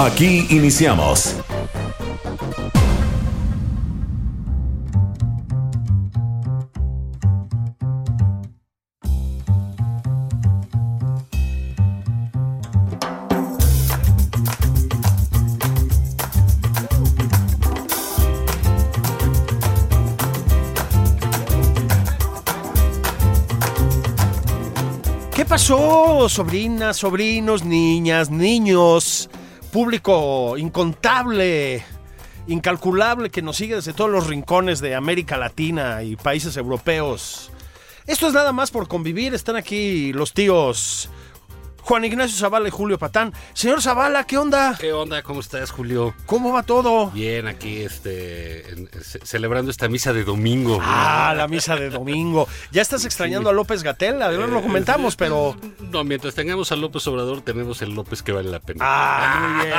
Aquí iniciamos. ¿Qué pasó, sobrinas, sobrinos, niñas, niños, público incontable, incalculable que nos sigue desde todos los rincones de América Latina y países europeos? Esto es nada más por convivir. Están aquí los tíos Juan Ignacio Zavala y Julio Patán. Señor Zavala, ¿qué onda? ¿Qué onda? ¿Cómo estás, Julio? ¿Cómo va todo? Bien, aquí este, en- ce- celebrando esta misa de domingo. Ah, la misa de domingo. Ya estás extrañando a López Gatel, a ver, lo comentamos, pero... No, mientras tengamos a López Obrador, tenemos el López que vale la pena. Ah, muy bien.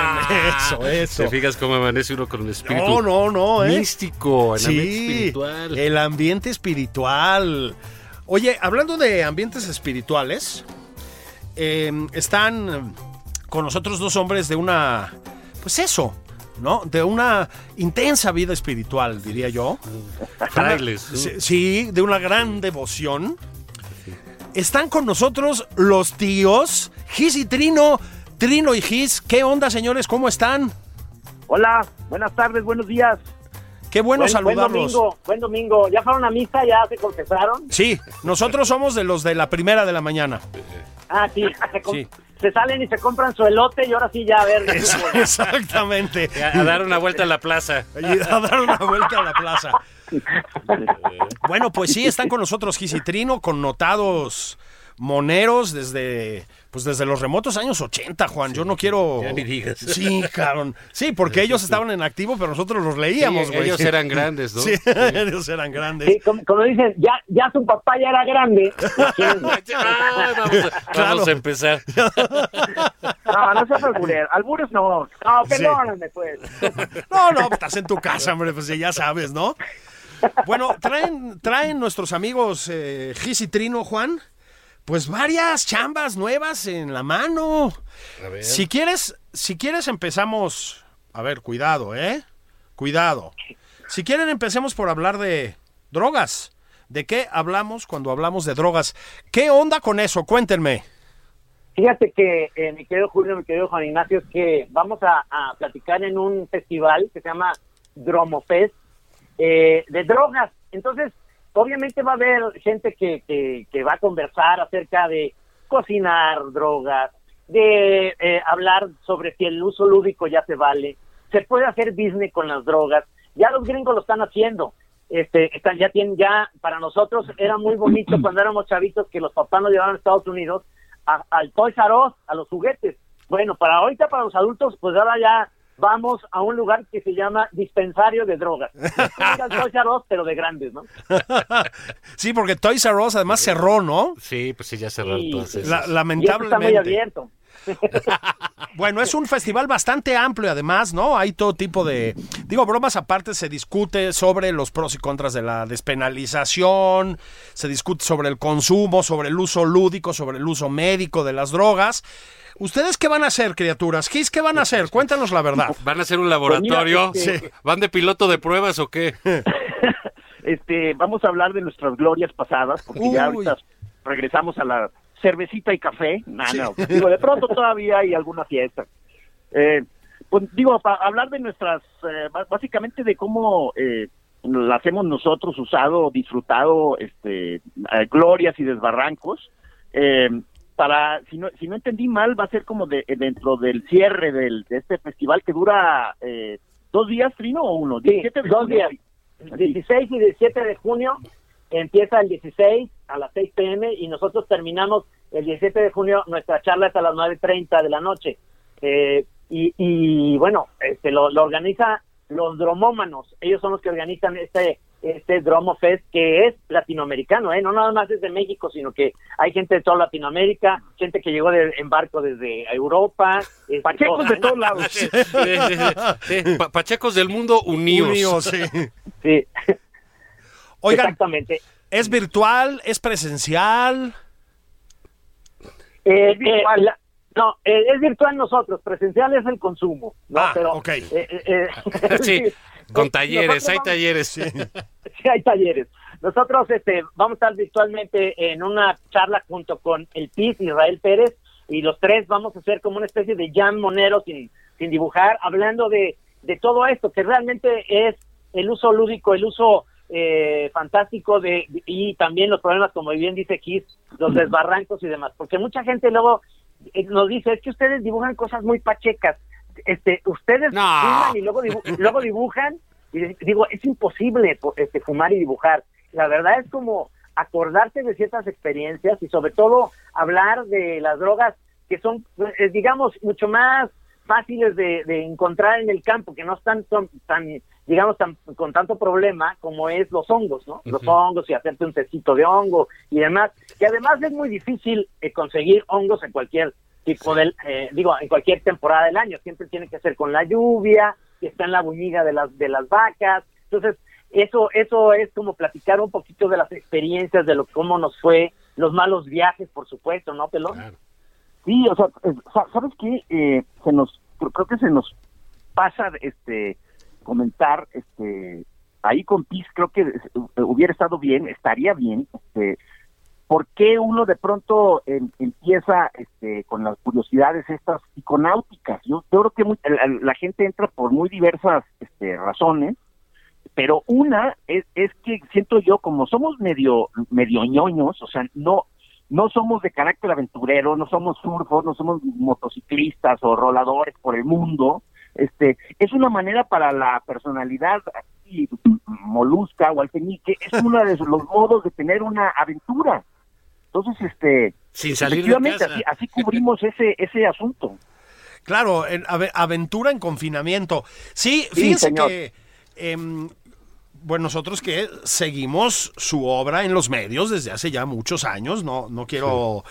Eso, eso. ¿Te fijas cómo amanece uno con un espíritu No, no, no, ¿eh? místico, en ambiente espiritual? el ambiente espiritual. Oye, hablando de ambientes espirituales, eh, están con nosotros dos hombres de una, pues eso, ¿no? De una intensa vida espiritual, diría yo. Frailes. Sí, de una gran devoción. Están con nosotros los tíos Gis y Trino. Trino y Gis, ¿qué onda, señores? ¿Cómo están? Hola, buenas tardes, buenos días. Qué bueno buen, buen domingo, buen domingo. ¿Ya fueron a misa? ¿Ya se confesaron? Sí, nosotros somos de los de la primera de la mañana. Ah, sí. Se, com- Sí. se salen y se compran su elote y ahora sí ya a ver. Es- exactamente. A, a dar una vuelta a la plaza. A dar una vuelta a la plaza. Bueno, pues sí, están con nosotros Gis y Trino, connotados moneros desde pues desde los remotos años 80, Juan. Yo no quiero. ya ni digas. Sí, cabrón. Sí, porque ellos estaban en activo, pero nosotros los leíamos, Sí, güey. ellos eran grandes, ¿no? Sí, ellos eran grandes. Sí, como, como dicen, ya, ya su papá ya era grande. Ah, vamos, a, Claro. vamos a empezar. No, no seas albures. Albures no. No, perdóname, pues. No, no, estás en tu casa, hombre, pues ya sabes, ¿no? Bueno, traen, traen nuestros amigos eh, Gis y Trino, Juan, pues varias chambas nuevas en la mano. A ver. Si quieres, si quieres empezamos, a ver, cuidado, ¿eh? Cuidado. Si quieren empecemos por hablar de drogas. ¿De qué hablamos cuando hablamos de drogas? ¿Qué onda con eso? Cuéntenme. Fíjate que, eh, mi querido Julio, mi querido Juan Ignacio, es que vamos a, a platicar en un festival que se llama Dromofest eh, de drogas. Entonces, obviamente va a haber gente que, que, que va a conversar acerca de cocinar drogas, de eh, hablar sobre si el uso lúdico ya se vale, se puede hacer business con las drogas. Ya los gringos lo están haciendo. Este, están, ya tienen, ya para nosotros era muy bonito cuando éramos chavitos que los papás nos llevaban a Estados Unidos a- al Toys R Us, a los juguetes. Bueno, para ahorita, para los adultos, pues ahora ya vamos a un lugar que se llama dispensario de drogas. Toys R Us, pero de grandes, ¿no? sí, porque Toys R Us además cerró, ¿no? Sí, pues sí, ya cerraron Sí, todas sí. esas. La- Y esto está muy lamentablemente. abierto. Bueno, es un festival bastante amplio además, ¿no? Hay todo tipo de... Digo, bromas aparte, se discute sobre los pros y contras de la despenalización, se discute sobre el consumo, sobre el uso lúdico, sobre el uso médico de las drogas. ¿Ustedes qué van a hacer, criaturas? Gis, ¿qué van a hacer? Cuéntanos la verdad. ¿Van a hacer un laboratorio? Pues mira, este- ¿Van de piloto de pruebas o qué? este, vamos a hablar de nuestras glorias pasadas, porque ya ahorita regresamos a la cervecita y café. No, no, digo, de pronto todavía hay alguna fiesta. Eh, pues digo, para hablar de nuestras, eh, básicamente de cómo eh, la hacemos nosotros, usado, disfrutado, este, eh, glorias y desbarrancos. Eh, para, si no, si no entendí mal, va a ser como de, dentro del cierre del, de este festival que dura eh, dos días, Trino, o uno, Sí, 17 de dos junio. días. 16 y 17 de junio empieza el 16 a las 6 pm y nosotros terminamos el 17 de junio nuestra charla es a las 9.30 de la noche. Eh, y, y bueno, este lo, lo organiza los dromómanos. Ellos son los que organizan este este Dromo Fest que es latinoamericano, ¿eh? no nada más es de México, sino que hay gente de toda Latinoamérica, gente que llegó de, en barco desde Europa, este, Pachecos de todos lados. Sí, sí, sí, sí. Pa- Pachecos del mundo unidos. Unidos, sí. Sí, Oigan, exactamente. ¿es virtual? ¿Es presencial? Eh, Es virtual. eh, la- no, eh, es virtual nosotros, presencial es el consumo, ¿no? Ah, Pero, ok. eh, eh, eh, Sí, con Eh, talleres, hay talleres. Sí, hay talleres. Nosotros este, vamos a estar virtualmente en una charla junto con el PIS, Israel Pérez, y los tres vamos a hacer como una especie de jam monero sin, sin dibujar, hablando de, de todo esto, que realmente es el uso lúdico, el uso eh, fantástico de y también los problemas, como bien dice Kiss, los desbarrancos y demás. Porque mucha gente luego eh, nos dice, es que ustedes dibujan cosas muy pachecas. Este, ustedes No. fuman y luego, dibu- luego dibujan y digo, es imposible po- este, fumar y dibujar. La verdad es como acordarse de ciertas experiencias y sobre todo hablar de las drogas que son, eh, digamos, mucho más fáciles de, de encontrar en el campo, que no están son tan, digamos, tan, con tanto problema como es los hongos, ¿no? Los hongos y hacerte un tecito de hongo y demás, que además es muy difícil eh, conseguir hongos en cualquier tipo del, eh, digo, en cualquier temporada del año, siempre tiene que ser con la lluvia, que está en la buñiga de las, de las vacas, entonces eso, eso es como platicar un poquito de las experiencias, de lo cómo nos fue, los malos viajes, por supuesto, ¿no, Pelón? Claro. Sí, o sea, eh, sa- ¿sabes qué? Eh, se nos, creo creo que se nos pasa este comentar, este, ahí con PIS creo que eh, hubiera estado bien, estaría bien, este, ¿por qué uno de pronto em- empieza este, con las curiosidades estas psiconáuticas? Yo, creo que muy- la, gente entra por muy diversas este, razones, pero una es, que siento yo, como somos medio, medio ñoños, o sea, no, no somos de carácter aventurero, no somos surfos, no somos motociclistas o roladores por el mundo, este, es una manera para la personalidad así, molusca o alfeñique, es uno de los modos de tener una aventura. Entonces, este, Sin salir de efectivamente, casa. así, así cubrimos ese, ese asunto. Claro, en- ave- aventura en confinamiento. Sí, fíjense que, em, bueno, nosotros que seguimos su obra en los medios desde hace ya muchos años, no, no quiero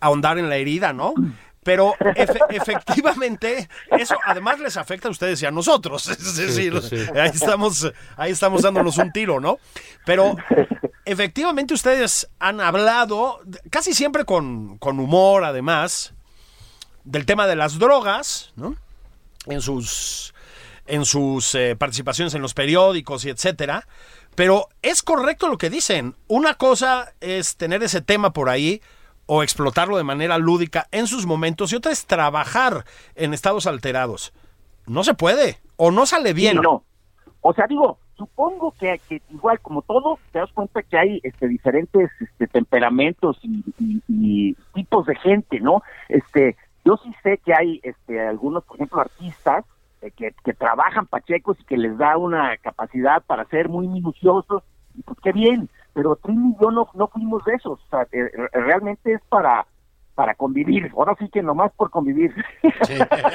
ahondar en la herida, ¿no? Pero efe- efectivamente, eso además les afecta a ustedes y a nosotros. Es decir, pues sí. ahí estamos, ahí estamos dándonos un tiro, ¿no? Pero efectivamente ustedes han hablado, casi siempre con, con humor, además, del tema de las drogas, ¿no? En sus, en sus eh, participaciones en los periódicos y etcétera. Pero es correcto lo que dicen. Una cosa es tener ese tema por ahí o explotarlo de manera lúdica en sus momentos y otra es trabajar en estados alterados. No se puede o no sale bien. Sí, no. O sea, digo, supongo que, que igual como todo, te das cuenta que hay este, diferentes este, temperamentos y, y- y tipos de gente, ¿no? Este, yo sí sé que hay este, algunos, por ejemplo, artistas eh, que, que trabajan pachecos y que les da una capacidad para ser muy minuciosos, y pues qué bien, pero Trini y yo no, no fuimos de esos, o sea, eh, re- realmente es para para convivir, ahora sí que nomás por convivir.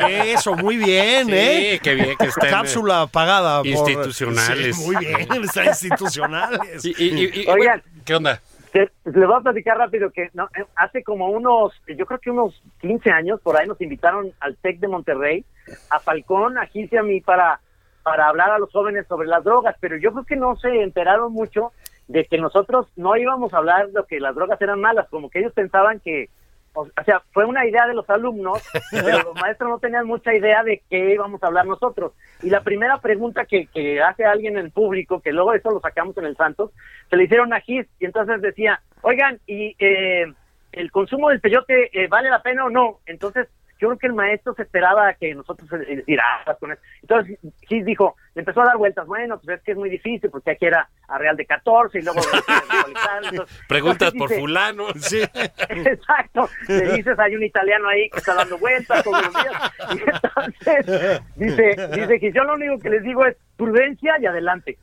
Eso, muy bien, Sí, ¿eh? qué bien que estén. Cápsula pagada. por- Institucionales. Sí, muy bien, están institucionales. Y- y- y- y- Oigan. ¿Qué onda? Te- Les voy a platicar rápido que no, eh, hace como unos, yo creo que unos 15 años, por ahí nos invitaron al TEC de Monterrey, a Falcón, a Gis y a mí para, para hablar a los jóvenes sobre las drogas, pero yo creo que no se enteraron mucho de que nosotros no íbamos a hablar de que las drogas eran malas, como que ellos pensaban que, o sea, fue una idea de los alumnos, pero los maestros no tenían mucha idea de qué íbamos a hablar nosotros. Y la primera pregunta que, que hace alguien en público, que luego eso lo sacamos en el Santos, se le hicieron a Gis y entonces decía, oigan, ¿y eh, el consumo del peyote eh, vale la pena o no? Entonces yo creo que el maestro se esperaba que nosotros eh, decir, ah, con eso. Entonces Gis dijo, le empezó a dar vueltas. Bueno, pues es que es muy difícil porque aquí era a Real de 14 y luego... entonces, Preguntas entonces por dice- fulano. Sí. Exacto. Le dices, hay un italiano ahí que está dando vueltas todos los días. Y entonces dice, dice que yo lo único que les digo es prudencia y adelante.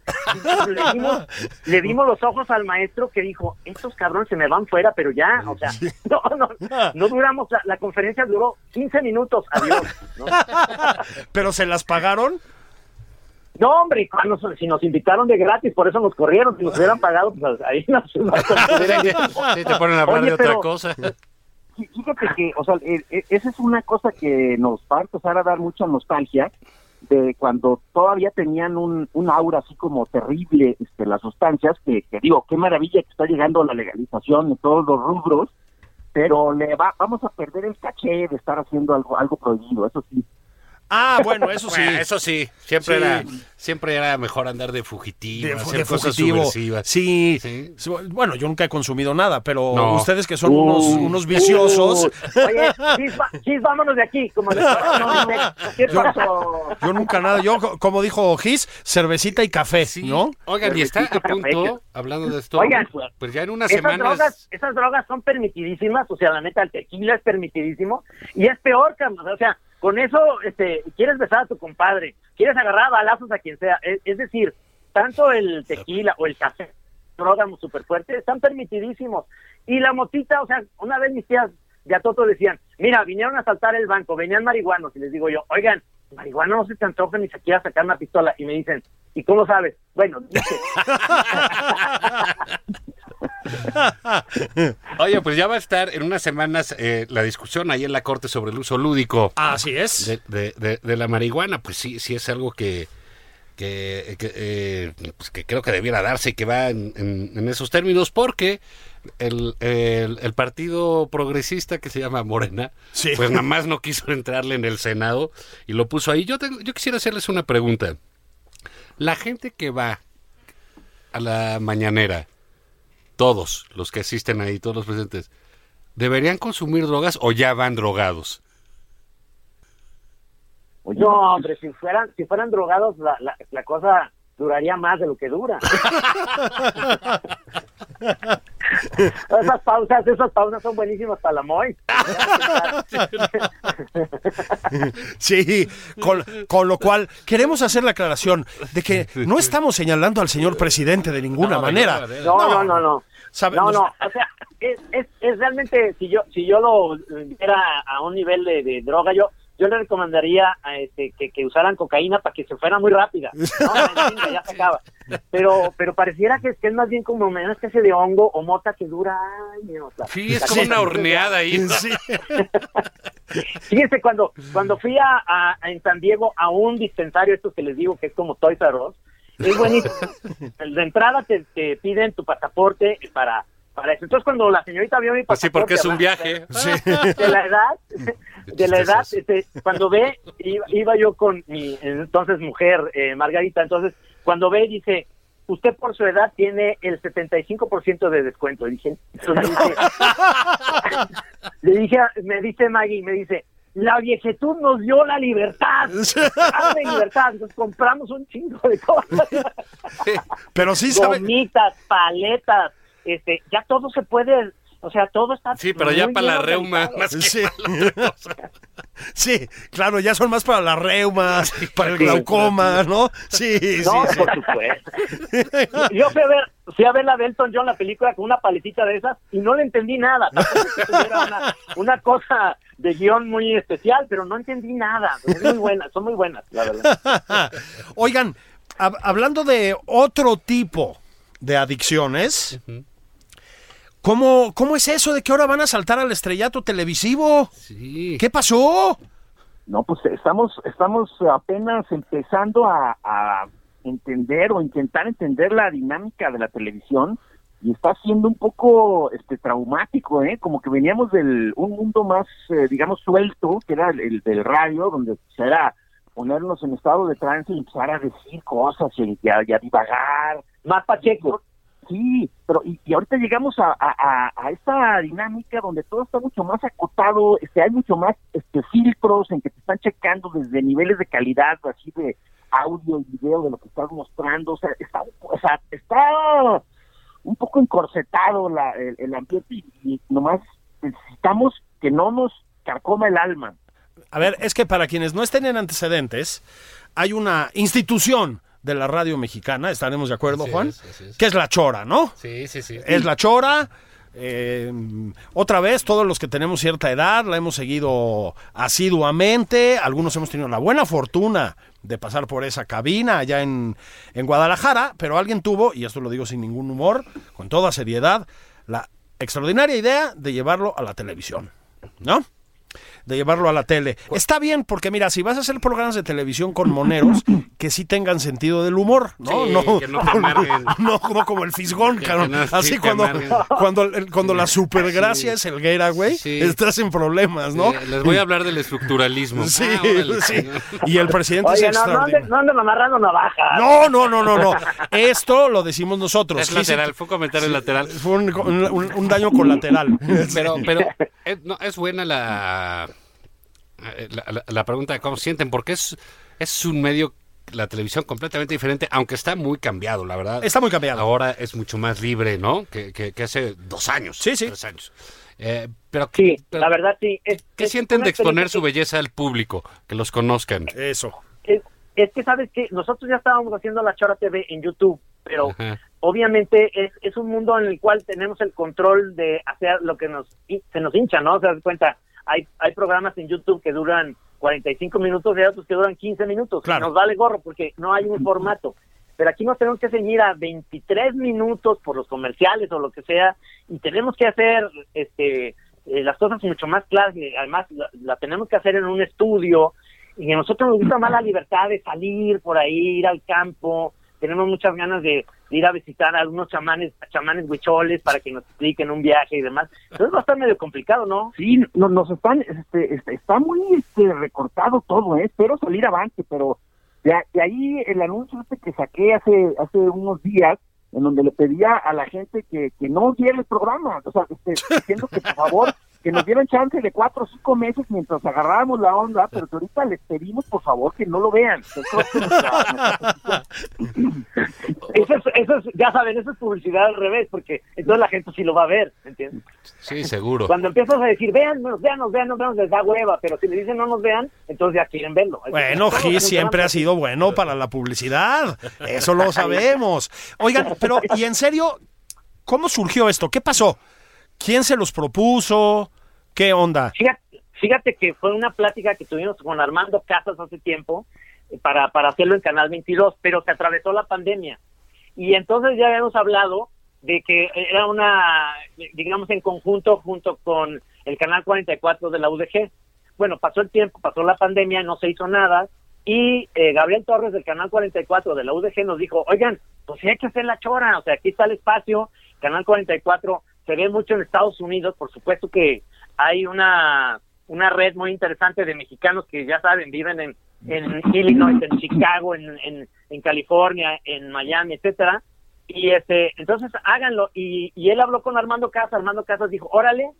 Le dimos, le dimos los ojos al maestro que dijo, estos cabrones se me van fuera, pero ya, o sea, no, no, no duramos, la, la conferencia duró 15 minutos, adiós. ¿no? ¿Pero se las pagaron? No, hombre, cuando, si nos invitaron de gratis, por eso nos corrieron. Si nos hubieran pagado, pues ahí nos, Sí, te ponen a hablar Oye, de otra pero- cosa. Fí- Fíjate que, o sea, eh, eh, esa es una cosa que nos va a empezar a dar mucha nostalgia de cuando todavía tenían un, un aura así como terrible este, las sustancias, que, que digo, qué maravilla que está llegando la legalización en todos los rubros, pero le va, vamos a perder el caché de estar haciendo algo, algo prohibido, eso sí. Ah, bueno, eso sí. Bueno, eso sí, siempre Sí. era siempre era mejor andar de fugitivo, de, hacer de cosas fugitivo. subversivas. Sí. Sí. Bueno, yo nunca he consumido nada, pero No. ustedes que son Uh. unos, unos viciosos. Uh, oye, chis, va- chis, vámonos de aquí. Como de- no, no, ¿Qué Yo- pasó? Yo nunca nada. Yo, co- como dijo Gis, cervecita y café, Sí. ¿no? Oigan, y está a punto, café. hablando de esto, Oigan, pues ya en unas Esas semanas... drogas, esas drogas son permitidísimas, o sea, la neta, el tequila es permitidísimo, y es peor, Carlos, o sea, con eso, este, quieres besar a tu compadre, quieres agarrar a balazos a quien sea, es, decir, tanto el tequila o el café, drogas súper fuertes, están permitidísimos, y la motita, o sea, una vez mis tías de Atoto decían, mira, vinieron a asaltar el banco, venían marihuanos, y les digo yo, oigan, marihuana no se te antoja ni siquiera sacar una pistola, y me dicen, ¿y cómo sabes? Bueno, dice, Oye, pues ya va a estar en unas semanas eh, la discusión ahí en la Corte sobre el uso lúdico Así es. de, de- de- de la marihuana. Pues sí, sí es algo que, que, que, eh, pues que creo que debiera darse y que va en, en- en esos términos porque el, el- el partido progresista que se llama Morena, Sí. pues nada más no quiso entrarle en el Senado y lo puso ahí. Yo, tengo- yo quisiera hacerles una pregunta. La gente que va a la mañanera, todos los que asisten ahí, todos los presentes, ¿deberían consumir drogas o ya van drogados? Oye, No, hombre, si fueran, si fueran drogados, la, la, la cosa duraría más de lo que dura. esas pausas, esas pausas son buenísimas para la Moy. Sí, con, con lo cual queremos hacer la aclaración de que no estamos señalando al señor presidente de ninguna No, manera. No, no, no, no. Sabe- No, no, o sea, es, es, es realmente, si yo si yo lo viera a un nivel de, de droga, yo yo le recomendaría a este, que, que usaran cocaína para que se fuera muy rápida. No, en fin, ya se acaba. Pero, pero pareciera que, es- que es más bien como una especie de hongo o mota que dura años. La- Sí, es como una horneada ahí. Sí. Fíjense, cuando, cuando fui a, a- a- en San Diego a un dispensario, estos que les digo que es como Toys R Us, es buenísimo. De entrada te, te piden tu pasaporte para, para eso. Entonces, cuando la señorita vio mi Pues sí, pasaporte... porque es un viaje. De la edad, de la edad, este, cuando ve, iba, iba yo con mi entonces mujer, eh, Margarita, entonces, cuando ve, dice, usted por su edad tiene el 75% de descuento. Y dije, le dije, le dije, a- me dice Maggie, me dice, la viejetud nos dio la libertad, la libertad, entonces compramos un chingo de cosas, Pero sí sabe. gomitas, paletas, este, ya todo se puede, o sea, todo está Sí, pero ya para la reuma, organizado. más que Sí. para la otra cosa. Sí, claro, ya son más para la reuma, para el sí. glaucoma, ¿no? Sí, sí, No, sí. por supuesto. Yo fui a ver, fui a ver la Delton John, la película, con una paletita de esas y no le entendí nada. Tampoco es que tuviera una, una cosa de guion muy especial, pero no entendí nada. Es muy buenas, son muy buenas, la verdad. Oigan, hab- hablando de otro tipo de adicciones, ¿cómo, ¿cómo es eso de que ahora van a saltar al estrellato televisivo? Sí. ¿Qué pasó? No, pues estamos, estamos apenas empezando a, a entender o intentar entender la dinámica de la televisión y está siendo un poco este traumático, ¿eh? Como que veníamos del un mundo más, eh, digamos, suelto, que era el, el del radio, donde pues, era ponernos en estado de trance y empezar a decir cosas y, y a, y a divagar. Más Pacheco. Sí, pero y, y ahorita llegamos a, a, a- esta dinámica donde todo está mucho más acotado, este, hay mucho más este, filtros en que te están checando desde niveles de calidad, así de audio y video de lo que estás mostrando, o sea, está, o sea, está un poco encorsetado la, el, el ambiente y, y nomás necesitamos que no nos carcoma el alma. A ver, es que para quienes no estén en antecedentes, hay una institución de la radio mexicana, estaremos de acuerdo, Así Juan, es, así es. que es la Chora, ¿no? Sí, sí, sí. Es la Chora. eh, otra vez, todos los que tenemos cierta edad la hemos seguido asiduamente. Algunos hemos tenido la buena fortuna de pasar por esa cabina allá en, en Guadalajara, pero alguien tuvo, y esto lo digo sin ningún humor, con toda seriedad, la extraordinaria idea de llevarlo a la televisión, ¿no? De llevarlo a la tele. Está bien, porque mira, si vas a hacer programas de televisión con moneros, que sí tengan sentido del humor, ¿no? Sí, no, que no te no, no como el fisgón, Que- cabrón. que no, sí, Así cuando, cuando, el- cuando la supergracia es Helguera, güey, Sí. estás en problemas, ¿no? Eh, les voy a hablar del estructuralismo. Sí, Ah, órale. sí. Y el presidente Oye, es no, no, anden, extraordinario. no anden amarrando navajas. No, no, no, no, no. Esto lo decimos nosotros. Es Sí, lateral, sí, fue un comentario lateral. Fue un, un- un daño colateral. Pero, pero es, no, es buena la, eh, la, la- la pregunta de cómo sienten, porque es, es un medio, la televisión completamente diferente, aunque está muy cambiado, la verdad. Está muy cambiado. Ahora es mucho más libre, ¿no? Que, que- que hace dos años. Sí, sí. Tres años. Eh, pero, Sí, pero la verdad sí. Es, ¿Qué es sienten de exponer su belleza al público? Que los conozcan. Eso. es, es que sabes que nosotros ya estábamos haciendo la Chora TV en YouTube, pero Ajá. obviamente es, es un mundo en el cual tenemos el control de hacer lo que nos se nos hincha, ¿no? O sea, das cuenta, hay hay programas en YouTube que duran 45 minutos y hay otros que duran 15 minutos. Claro. Nos vale gorro porque no hay un formato. Pero aquí nos tenemos que ceñir a 23 minutos por los comerciales o lo que sea y tenemos que hacer este eh, las cosas mucho más claras y además la, la tenemos que hacer en un estudio y a nosotros nos gusta más la libertad de salir por ahí, ir al campo, tenemos muchas ganas de, de ir a visitar a algunos chamanes, chamanes huicholes para que nos expliquen un viaje y demás. Entonces va a estar medio complicado, ¿no? Sí, no- nos están, este, este, está muy este, recortado todo, ¿eh? espero salir avante, pero de, a- de ahí el anuncio este que saqué hace, hace unos días, en donde le pedía a la gente que, que no viera el programa, o sea, este, diciendo que por favor, que nos dieran chance de cuatro o cinco meses mientras agarrábamos la onda, pero que ahorita les pedimos por favor que no lo vean. Eso es Eso es, ya saben, eso es publicidad al revés, porque entonces la gente sí lo va a ver, ¿entiendes? Sí, seguro. Cuando empiezas a decir, vean, vean, vean, vean, les da hueva, pero si le dicen no nos vean, entonces ya quieren verlo. Bueno, Gis siempre ha sido bueno para la publicidad. Eso lo sabemos. Oigan, pero, y en serio, ¿cómo surgió esto? ¿Qué pasó? ¿Quién se los propuso? ¿Qué onda? Fíjate, que fue una plática que tuvimos con Armando Casas hace tiempo eh, para, para hacerlo en Canal 22, pero se atravesó la pandemia. Y entonces ya habíamos hablado de que era una, digamos, en conjunto junto con el Canal 44 de la UDG. Bueno, pasó el tiempo, pasó la pandemia, no se hizo nada, y eh, Gabriel Torres del Canal 44 de la UDG nos dijo, oigan, pues sí hay que hacer la chora, o sea, aquí está el espacio, Canal 44 se ve mucho en Estados Unidos, por supuesto que hay una, una red muy interesante de mexicanos que ya saben, viven en, en Illinois, en Chicago, en, en, California, en Miami, etcétera, y este, entonces háganlo, y, y él habló con Armando Casas, Armando Casas dijo, órale,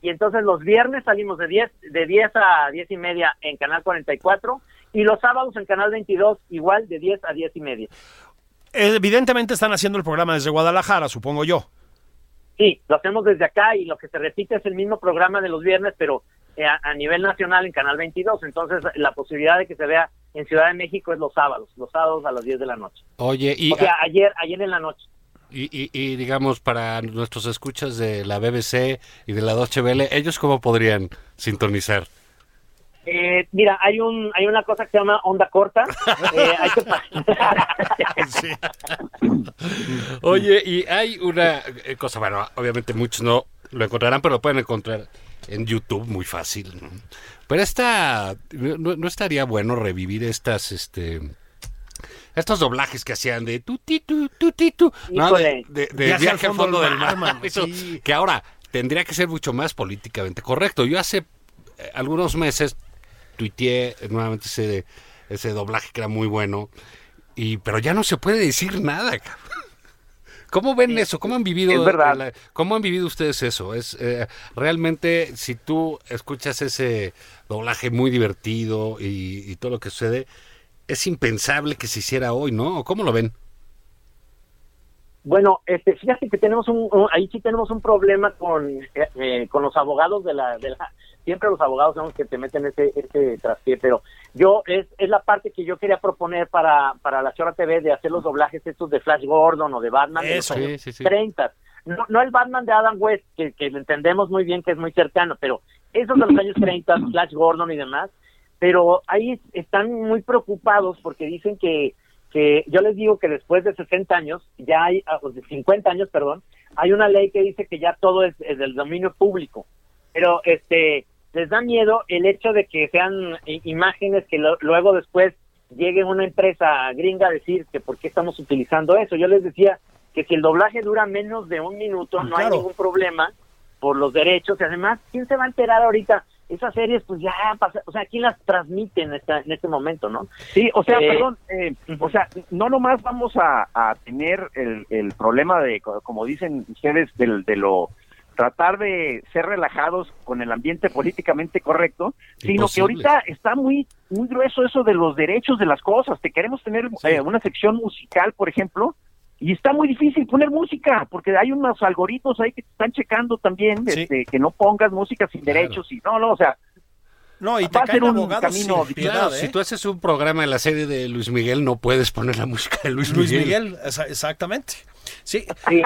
y entonces los viernes salimos de 10, de 10 a 10 y media en Canal 44, y los sábados en Canal 22 igual de 10 a 10 y media. Evidentemente están haciendo el programa desde Guadalajara, supongo yo. Sí, lo hacemos desde acá y lo que se repite es el mismo programa de los viernes, pero eh, a, a nivel nacional en Canal 22. Entonces, la posibilidad de que se vea en Ciudad de México es los sábados, los sábados a las 10 de la noche. Oye, y, O sea, ayer, ayer en la noche. y, y- y, digamos, para nuestros escuchas de la BBC y de la Deutsche Welle, ¿ellos cómo podrían sintonizar? Eh, mira, hay un hay una cosa que se llama onda corta. Eh, hay que Oye, y hay una eh, cosa, bueno, obviamente muchos no lo encontrarán, pero lo pueden encontrar en YouTube muy fácil. ¿no? Pero esta, no, no estaría bueno revivir estas, este, estos doblajes que hacían de tu ti tu tu ti tu, ¿no? de, de- de Viaje viaje, al fondo fondo del mar, mar, mano, Eso, sí. que ahora tendría que ser mucho más políticamente correcto. Yo hace eh, algunos meses tuiteé nuevamente ese, ese doblaje que era muy bueno, y pero ya no se puede decir nada, cabrón. ¿Cómo ven eso? ¿Cómo han vivido? Es verdad. la- ¿Cómo han vivido ustedes eso? Es eh, realmente si tú escuchas ese doblaje muy divertido y, y todo lo que sucede, es impensable que se hiciera hoy, ¿no? ¿O ¿Cómo lo ven? Bueno, este, fíjate que tenemos un, un- ahí sí tenemos un problema con, eh, eh, con los abogados de la, de la, siempre los abogados son los que te meten ese, ese traspié, pero yo, es, es la parte que yo quería proponer para, para la Chora TV de hacer los doblajes estos de Flash Gordon o de Batman de los Eso. años Sí, sí, sí. 30. No, no el Batman de Adam West, que, que entendemos muy bien que es muy cercano, pero esos de los años 30, Flash Gordon y demás, pero ahí están muy preocupados porque dicen que, que yo les digo que después de 60 años, ya hay, ah, o de 50 años, perdón, hay una ley que dice que ya todo es, es del dominio público, pero este les da miedo el hecho de que sean imágenes que lo- luego después llegue una empresa gringa a decir que por qué estamos utilizando eso. Yo les decía que si el doblaje dura menos de un minuto, no Claro. hay ningún problema por los derechos y además, ¿quién se va a enterar ahorita? Esas series, pues ya pasa, o sea, ¿quién las transmite en, esta, en este momento, no? Sí, o sea, Eh, perdón, eh, o sea, no nomás vamos a, a tener el, el problema de, co- como dicen ustedes, del, de lo tratar de ser relajados con el ambiente políticamente correcto, sino que ahorita está muy muy grueso eso de los derechos de las cosas. Te queremos tener eh, una sección musical, por ejemplo, y está muy difícil poner música, porque hay unos algoritmos ahí que te están checando también, Sí. este, que no pongas música sin Claro. derechos y no, no, o sea, No, y te caen un abogados camino sin difícil. piedad, Claro, ¿eh? si tú haces un programa de la serie de Luis Miguel, no puedes poner la música de Luis, Luis Miguel. Miguel, esa- exactamente. Sí, Sí.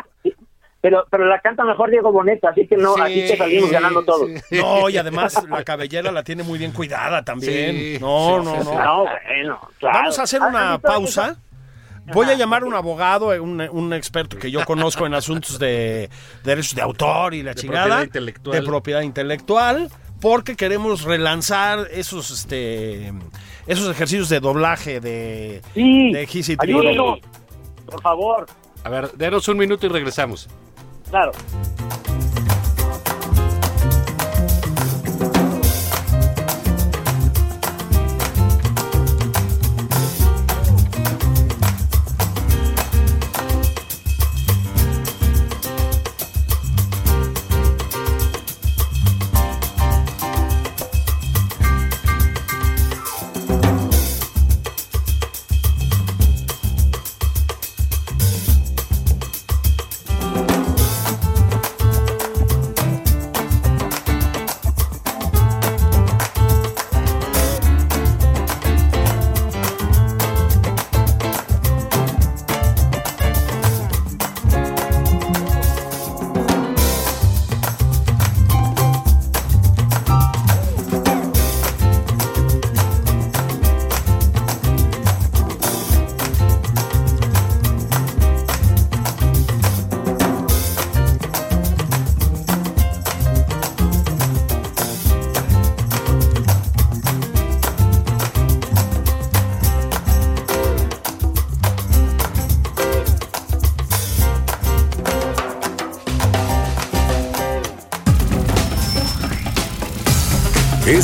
Pero, pero la canta mejor Diego Boneta, así que no, Sí, así que salimos ganando todos. sí. no, y además la cabellera la tiene muy bien cuidada también. Sí, no, sí, no, sí, no. sí. No, bueno, claro. Vamos a hacer ¿Has una visto pausa. Voy a llamar a un abogado, eh, un, un experto que yo conozco en asuntos de derechos de autor y la De chingada. propiedad intelectual. De propiedad intelectual, porque queremos relanzar esos, este, esos ejercicios de doblaje de, sí, de Gis y Trino. ayúdenos. Por favor, A ver, denos un minuto y regresamos. claro.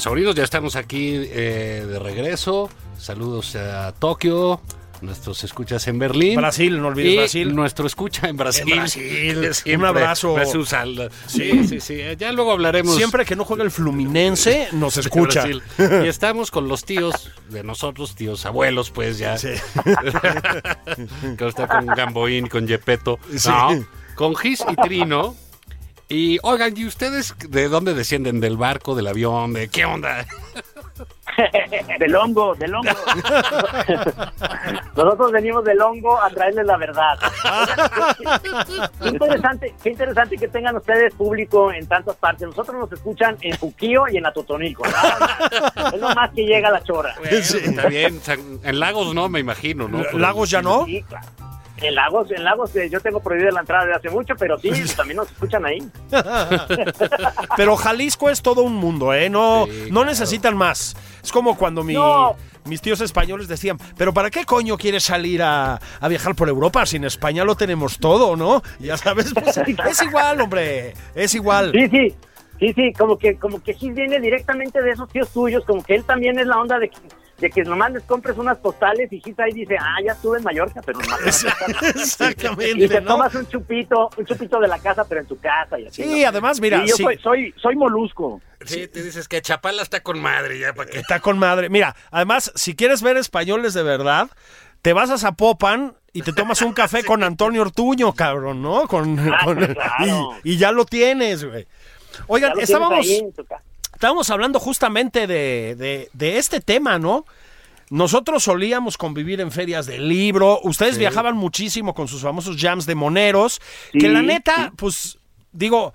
Sobrinas, sobrinos, ya estamos aquí eh, de regreso. Saludos a Tokio, nuestros escuchas en Berlín. Brasil, no olvides y Brasil. nuestro escucha en Brasil. En Brasil. Un abrazo. Sí, sí, sí. Ya luego hablaremos. Siempre que no juega el Fluminense, nos escucha. Y estamos con los tíos de nosotros, tíos abuelos, pues ya. Sí. que está con Gamboín, con Yepeto. No, con Gis y Trino. Y oigan, ¿y ustedes de dónde descienden? ¿Del barco, del avión? ¿De qué onda? Del hongo, del hongo. Nosotros venimos del hongo a traerles la verdad. Qué interesante, qué interesante que tengan ustedes público en tantas partes. Nosotros nos escuchan en Juquío y en Atotonilco. Más. Es lo más que llega la chora. Bueno, Está bien. En Lagos no, me imagino, ¿no? ¿Lagos ya no? Sí, claro. En Lagos, en Lagos eh, yo tengo prohibida la entrada desde hace mucho, pero sí, también nos escuchan ahí. Pero Jalisco es todo un mundo, ¿eh? No, Sí, no claro. necesitan más. Es como cuando mi- No. mis tíos españoles decían, pero ¿para qué coño quieres salir a, a viajar por Europa? Si en España lo tenemos todo, ¿no? Ya sabes, pues, es igual, hombre, es igual. Sí, sí, sí, sí, como que, como que Gil viene directamente de esos tíos tuyos, como que él también es la onda de de que nomás les compres unas postales y ahí dice, ah, ya estuve en Mallorca, pero nomás. Exactamente, Y te ¿no? tomas un chupito, un chupito de la casa, pero en tu casa y así. Sí, ¿no? además, mira, Y yo sí, soy, soy, soy molusco. Sí, te dices que Chapala está con madre ya, ¿para qué? está con madre. Mira, además, si quieres ver españoles de verdad, te vas a Zapopan y te tomas un café con Antonio Ortuño, cabrón, ¿no? Con, Ah, con- claro. y, y ya lo tienes, güey. Oigan, estábamos... Estábamos hablando justamente de, de- de este tema, ¿no? Nosotros solíamos convivir en ferias de libro, ustedes viajaban muchísimo con sus famosos jams de moneros, Sí, que la neta, sí. pues digo,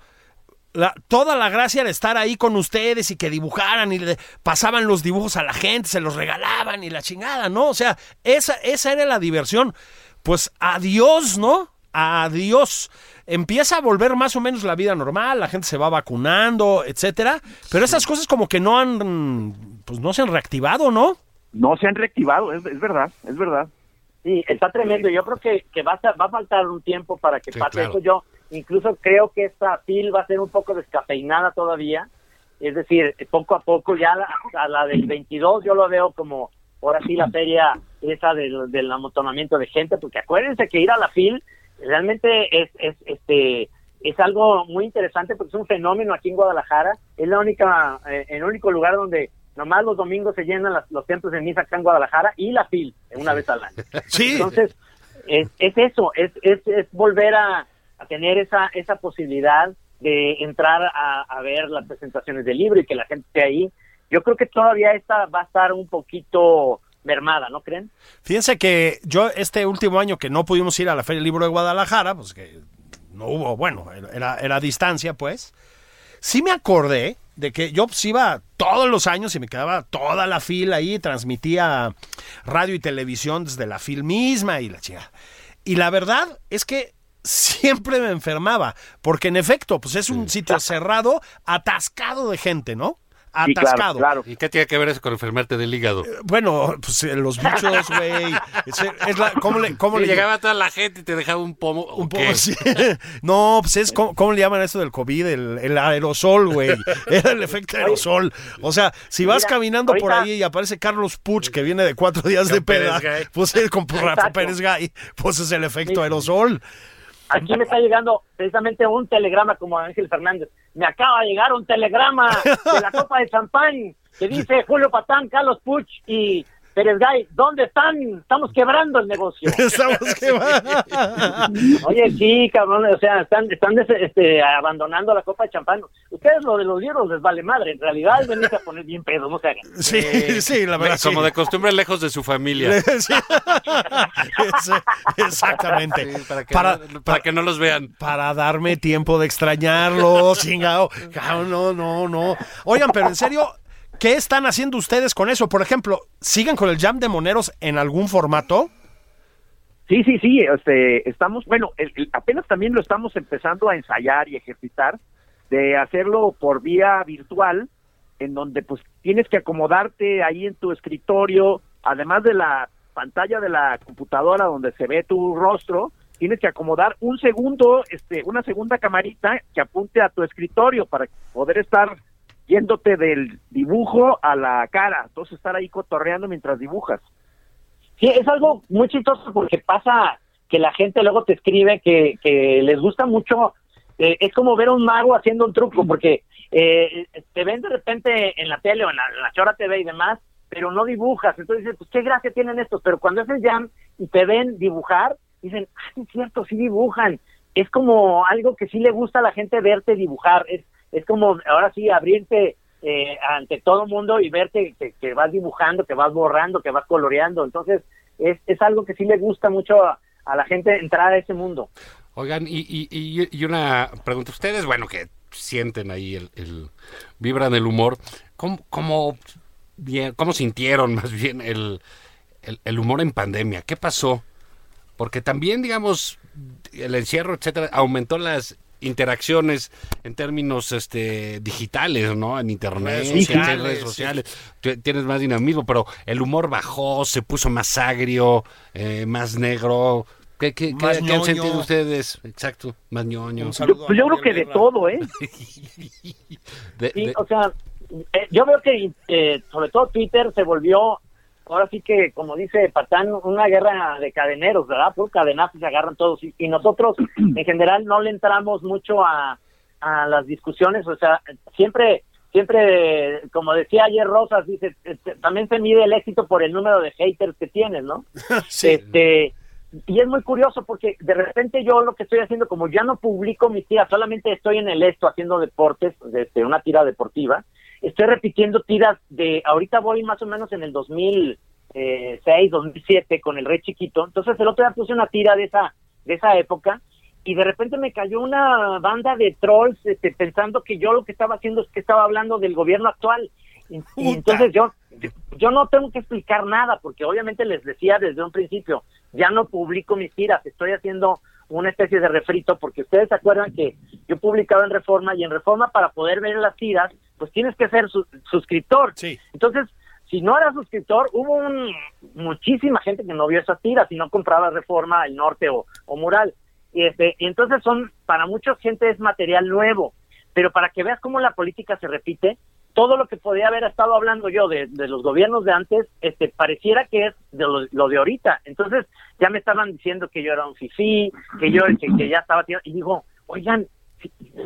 la- toda la gracia era estar ahí con ustedes y que dibujaran y le pasaban los dibujos a la gente, se los regalaban y la chingada, ¿no? O sea, esa, esa era la diversión. Pues adiós, ¿no? Adiós. Empieza a volver más o menos la vida normal, la gente se va vacunando, etcétera, pero esas cosas como que no han, pues no se han reactivado, ¿no? No se han reactivado, es, es verdad, es verdad. Sí, está tremendo. Yo creo que, que va, a, va a faltar un tiempo para que Sí, pase claro. eso. Yo incluso creo que esta FIL va a ser un poco descafeinada todavía. Es decir, poco a poco, ya la, a la del 22 yo lo veo como, ahora sí, la feria esa del, del amontonamiento de gente, porque acuérdense que ir a la FIL realmente es, es, este, es algo muy interesante porque es un fenómeno aquí en Guadalajara. Es la única, eh, el único lugar donde nomás los domingos se llenan las- los templos de misa acá en Guadalajara y la FIL una vez al año. Sí. Entonces, es, es eso, es, es, es volver a, a tener esa, esa posibilidad de entrar a, a ver las presentaciones del libro y que la gente esté ahí. Yo creo que todavía esta va a estar un poquito mermada, ¿no creen? Fíjense que yo este último año que no pudimos ir a la Feria del Libro de Guadalajara, pues que no hubo, bueno, era, era a distancia, pues, sí me acordé de que yo pues, iba todos los años y me quedaba toda la fila ahí, transmitía radio y televisión desde la fil misma y la chingada. Y la verdad es que siempre me enfermaba, porque en efecto, pues es un sitio cerrado, atascado de gente, ¿no? Sí, claro, Atascado. claro. ¿Y qué tiene que ver eso con enfermarte del hígado? Bueno, pues eh, los bichos, güey. Es, es la- ¿Cómo le, cómo Sí, le llegaba toda la gente y te dejaba un pomo. ¿o un poco qué? así. No, pues es ¿cómo, cómo le llaman esto del COVID? El, el aerosol, güey. Era el efecto aerosol. O sea, si vas Mira, caminando por ahí y aparece Carlos Puch, que viene de cuatro días de peda, pues él con Rafa. Pérez Gay, pues es el efecto Sí. aerosol. Aquí me está llegando precisamente un telegrama como Ángel Fernández. Me acaba de llegar un telegrama de la Copa de Champán que dice Julio Patán, Carlos Puch y Pérez Gay. ¿Dónde están? Estamos quebrando el negocio. Estamos que Oye, sí, cabrón, o sea, están, están des- este, abandonando la Copa de Champán. Ustedes lo de los libros les vale madre. En realidad venirse a poner bien pedo, no se hagan. Sí, sí, la verdad. Como sí. de costumbre, lejos de su familia. Sí. Exactamente. Sí, para, que Para- no, para que no los vean. para darme tiempo de extrañarlo, chingado. No, no, no. Oigan, pero en serio, ¿qué están haciendo ustedes con eso? Por ejemplo, ¿siguen con el jam de moneros en algún formato? Sí, sí, sí, este, estamos, bueno, el- apenas también lo estamos empezando a ensayar y ejercitar, de hacerlo por vía virtual, en donde pues tienes que acomodarte ahí en tu escritorio, además de la pantalla de la computadora donde se ve tu rostro, tienes que acomodar un segundo, este, una segunda camarita que apunte a tu escritorio para poder estar yéndote del dibujo a la cara, entonces estar ahí cotorreando mientras dibujas. Sí, es algo muy chistoso porque pasa que la gente luego te escribe que, que les gusta mucho. eh, es como ver a un mago haciendo un truco, porque eh, te ven de repente en la tele o en la, en la Chora TV y demás, pero no dibujas. Entonces dices, pues qué gracia tienen estos. Pero cuando haces jam y te ven dibujar, dicen, ah, es cierto, sí dibujan. Es como algo que sí le gusta a la gente verte dibujar. Es, es como, ahora sí, abrirte eh, ante todo mundo y verte que, vas dibujando, que vas borrando, que vas coloreando. Entonces, es, es algo que sí le gusta mucho a, a la gente entrar a ese mundo. Oigan, y, y, y- y una pregunta. Ustedes, bueno, que sienten ahí el, el vibran el humor, ¿cómo, cómo, bien- cómo sintieron más bien el, el, el humor en pandemia? ¿Qué pasó? Porque también, digamos, el encierro, etcétera, aumentó las interacciones en términos este digitales, ¿no? En internet, Redes sociales, redes sociales. Tienes más dinamismo, pero el humor bajó, se puso más agrio, eh, más negro. ¿Qué, qué, qué- Más qué han sentido ustedes? Exacto, más ñoño. Pues yo creo que de todo, ¿eh? De- Sí, de- o sea, eh, yo veo que eh, sobre todo Twitter se volvió, ahora sí que, como dice Patán, una guerra de cadeneros, ¿verdad? Por cadenazos se agarran todos. Y, y nosotros, en general, no le entramos mucho a, a las discusiones, o sea, siempre, siempre, como decía ayer Rosas, dice, este, también se mide el éxito por el número de haters que tienes, ¿no? Sí. Este, y es muy curioso porque de repente yo lo que estoy haciendo, como ya no publico mis tiras, solamente estoy en el esto haciendo deportes, este, una tira deportiva, estoy repitiendo tiras de, ahorita voy más o menos en el 2006, 2007 con el Rey Chiquito, entonces el otro día puse una tira de esa, de esa época y de repente me cayó una banda de trolls este, pensando que yo lo que estaba haciendo es que estaba hablando del gobierno actual. Y, y entonces yo, yo no tengo que explicar nada, porque obviamente les decía desde un principio, ya no publico mis tiras, estoy haciendo una especie de refrito, porque ustedes se acuerdan que yo publicaba en Reforma y en Reforma para poder ver las tiras, pues tienes que ser su- suscriptor. Sí. Entonces, si no eras suscriptor, hubo un- muchísima gente que no vio esas tiras y no compraba Reforma, El Norte o, o Mural. Y, este, y entonces son, para mucha gente es material nuevo, pero para que veas cómo la política se repite, todo lo que podía haber estado hablando yo de, de los gobiernos de antes, este, pareciera que es de lo, lo de ahorita. Entonces ya me estaban diciendo que yo era un fifí, que yo que, que ya estaba y digo, oigan,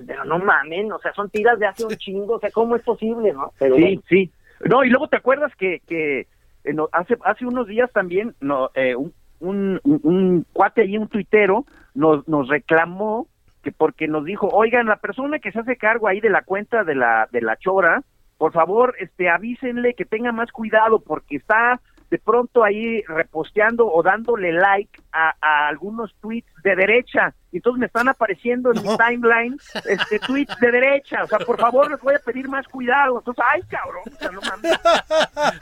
pero no mamen, o sea, son tiras de hace un chingo, o sea, ¿cómo es posible, no? Pero Sí, bueno. sí. No, y luego te acuerdas que, que eh, no, hace hace unos días también no, eh, un, un, un- un cuate ahí, un tuitero, nos, nos reclamó que porque nos dijo, oigan, la persona que se hace cargo ahí de la cuenta de la, de la chora, por favor, este, avísenle que tenga más cuidado porque está de pronto ahí reposteando o dándole like a, a algunos tweets de derecha. Y entonces me están apareciendo en mi timeline este tweets de derecha. O sea, por favor, les voy a pedir más cuidado. Entonces, ay, cabrón, o sea, no mames.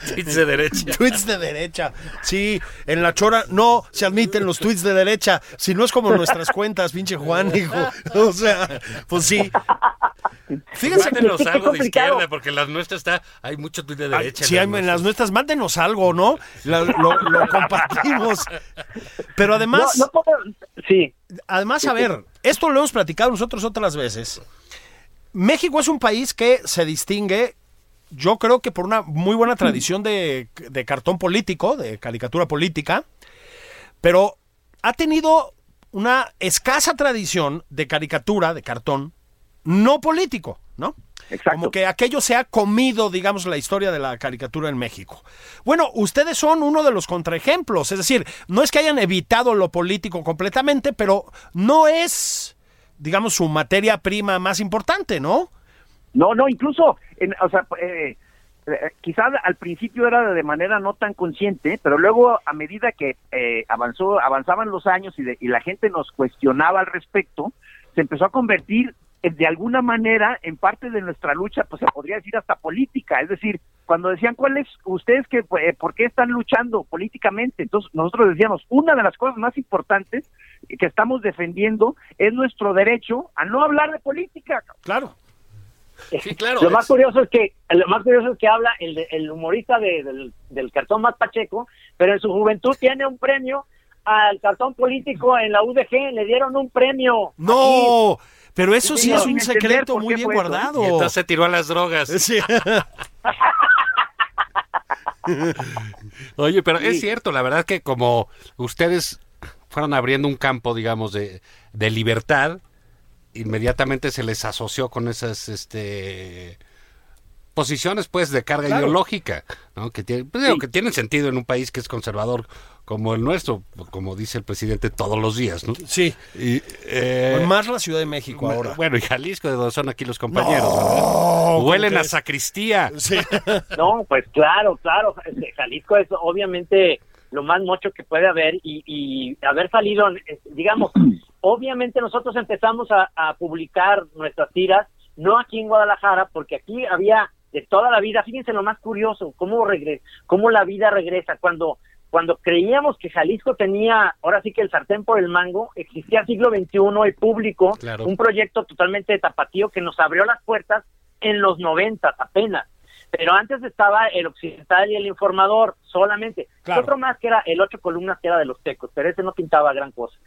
tweets de derecha. Tweets de derecha. Sí, en la chora no se admiten los tweets de derecha. Si no es como nuestras cuentas, pinche Juan, hijo. O sea, pues sí. Fíjense Mándenos sí, algo de izquierda, porque en las nuestras está, hay mucho tweet de Ay, derecha. sí, hay- en las nuestras, mándenos algo, ¿no? La- lo, lo compartimos. Pero además, No, no puedo- sí. Además, a ver, esto lo hemos platicado nosotros otras veces. México es un país que se distingue, yo creo que por una muy buena tradición de, de cartón político, de caricatura política, pero ha tenido una escasa tradición de caricatura, de cartón, no político, ¿no? Exacto. Como que aquello se ha comido, digamos, la historia de la caricatura en México. Bueno, ustedes son uno de los contraejemplos, es decir, no es que hayan evitado lo político completamente, pero no es, digamos, su materia prima más importante, ¿no? No, no, incluso, en, o sea, eh, eh, quizás al principio era de manera no tan consciente, pero luego a medida que eh, avanzó, avanzaban los años y, de- y la gente nos cuestionaba al respecto, se empezó a convertir de alguna manera en parte de nuestra lucha, pues se podría decir hasta política, es decir, cuando decían cuál es ustedes que eh, por qué están luchando políticamente, entonces nosotros decíamos una de las cosas más importantes que estamos defendiendo es nuestro derecho a no hablar de política. Claro. Sí, claro. Lo es- más curioso es que lo más curioso es que habla el, de- el humorista de- del, del cartón más pacheco, pero en su juventud tiene un premio al cartón político en la UDG, le dieron un premio. No, pero eso sí Sí, es un secreto muy bien guardado. Y entonces se tiró a las drogas. Sí. Oye, pero es cierto, la verdad que como ustedes fueron abriendo un campo, digamos, de, de libertad, inmediatamente se les asoció con esas este posiciones pues de carga Claro. ideológica, ¿no? Que, tiene- pues, digo, que tienen sentido en un país que es conservador como el nuestro, como dice el presidente todos los días, ¿no? Sí. Y, eh, Más la Ciudad de México ahora. Bueno, y Jalisco, de donde son aquí los compañeros, No, ¿verdad? ¿cómo Huelen a sacristía. Sí. No, pues claro, claro. Este, Jalisco es obviamente lo más mucho que puede haber y, y haber salido, digamos, obviamente nosotros empezamos a, a publicar nuestras tiras, no aquí en Guadalajara, porque aquí había de toda la vida, fíjense lo más curioso, cómo, regre cómo la vida regresa. Cuando, cuando creíamos que Jalisco tenía, ahora sí que el sartén por el mango, existía siglo XXI, el público, Claro. un proyecto totalmente de tapatío que nos abrió las puertas en los 90 apenas. Pero antes estaba el Occidental y el Informador solamente. Claro. Otro más que era el Ocho Columnas, que era de los Tecos, pero ese no pintaba gran cosa.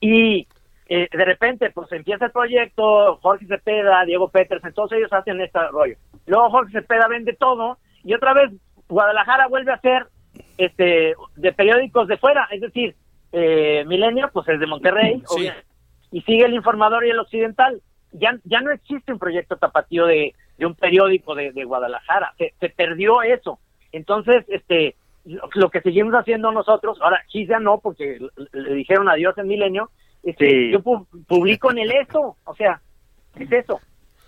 Y eh, de repente, pues empieza el proyecto, Jorge Cepeda, Diego Peters, entonces ellos hacen este rollo. Luego Jorge Cepeda vende todo y otra vez Guadalajara vuelve a ser este de periódicos de fuera, es decir, eh, Milenio, pues es de Monterrey, Sí. y sigue el Informador y el Occidental. Ya, ya no existe un proyecto tapatío de, de un periódico de, de Guadalajara, se, se perdió eso. Entonces, este, lo, lo que seguimos haciendo nosotros, ahora sí ya no, porque le, le dijeron adiós en Milenio, este, Sí. yo pu- publico en el eso, o sea, es eso.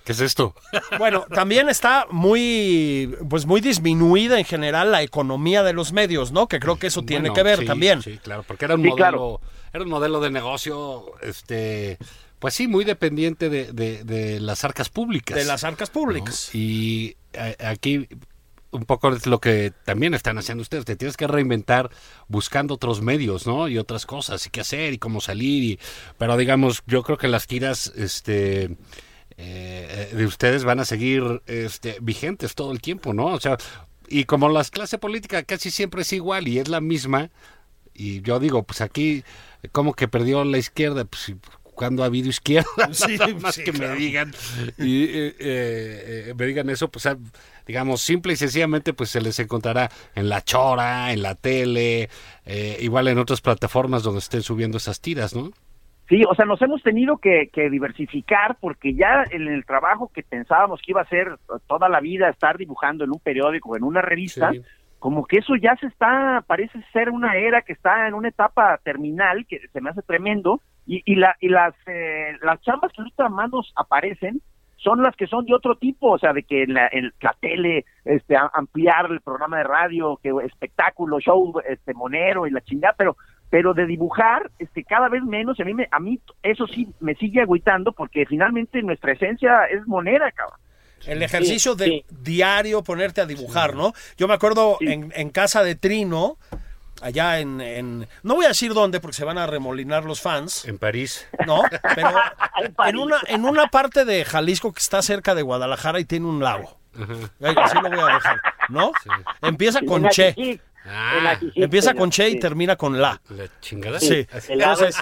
¿Qué es esto? Bueno, también está muy, pues muy disminuida en general la economía de los medios, ¿no? Que creo que eso tiene Bueno, que ver sí, también. Sí, claro, porque era un Sí, modelo, claro. era un modelo de negocio, este, pues sí, muy dependiente de, de- de las arcas públicas. De las arcas ¿no? públicas. Y a- aquí un poco es lo que también están haciendo ustedes. Te tienes que reinventar buscando otros medios, ¿no? Y otras cosas, y qué hacer, y cómo salir. Y, pero digamos, yo creo que las tiras, este eh, de ustedes van a seguir este, vigentes todo el tiempo, ¿no? O sea, y como la clase política casi siempre es igual y es la misma, y yo digo, pues aquí, como que perdió la izquierda, pues cuando ha habido izquierda, Sí, más sí, que claro. me digan, y eh, eh, eh, me digan eso, pues ah, digamos, simple y sencillamente, pues se les encontrará en la chora, en la tele, eh, igual en otras plataformas donde estén subiendo esas tiras, ¿no? Sí, o sea, nos hemos tenido que, que diversificar porque ya en el trabajo que pensábamos que iba a ser toda la vida estar dibujando en un periódico, en una revista, Sí. como que eso ya se está, parece ser una era que está en una etapa terminal que se me hace tremendo y, y, la, y las, eh, las chambas que ahorita más nos aparecen son las que son de otro tipo, o sea, de que en la, en la tele, este, ampliar el programa de radio, que espectáculo, show, este, monero y la chingada, pero pero de dibujar este cada vez menos y a mí me, a mí eso sí me sigue agüitando porque finalmente nuestra esencia es monera cabrón El ejercicio Sí, de sí. diario ponerte a dibujar, ¿no? Yo me acuerdo Sí. en, en casa de Trino, allá en, en- No voy a decir dónde porque se van a remolinar los fans, En París. ¿no? Pero En París. en una, en una parte de Jalisco que está cerca de Guadalajara y tiene un lago. Así lo voy a dejar, ¿no? Empieza con Che. Ah, Empieza con Che y sí. termina con La. La chingada. Sí. Entonces.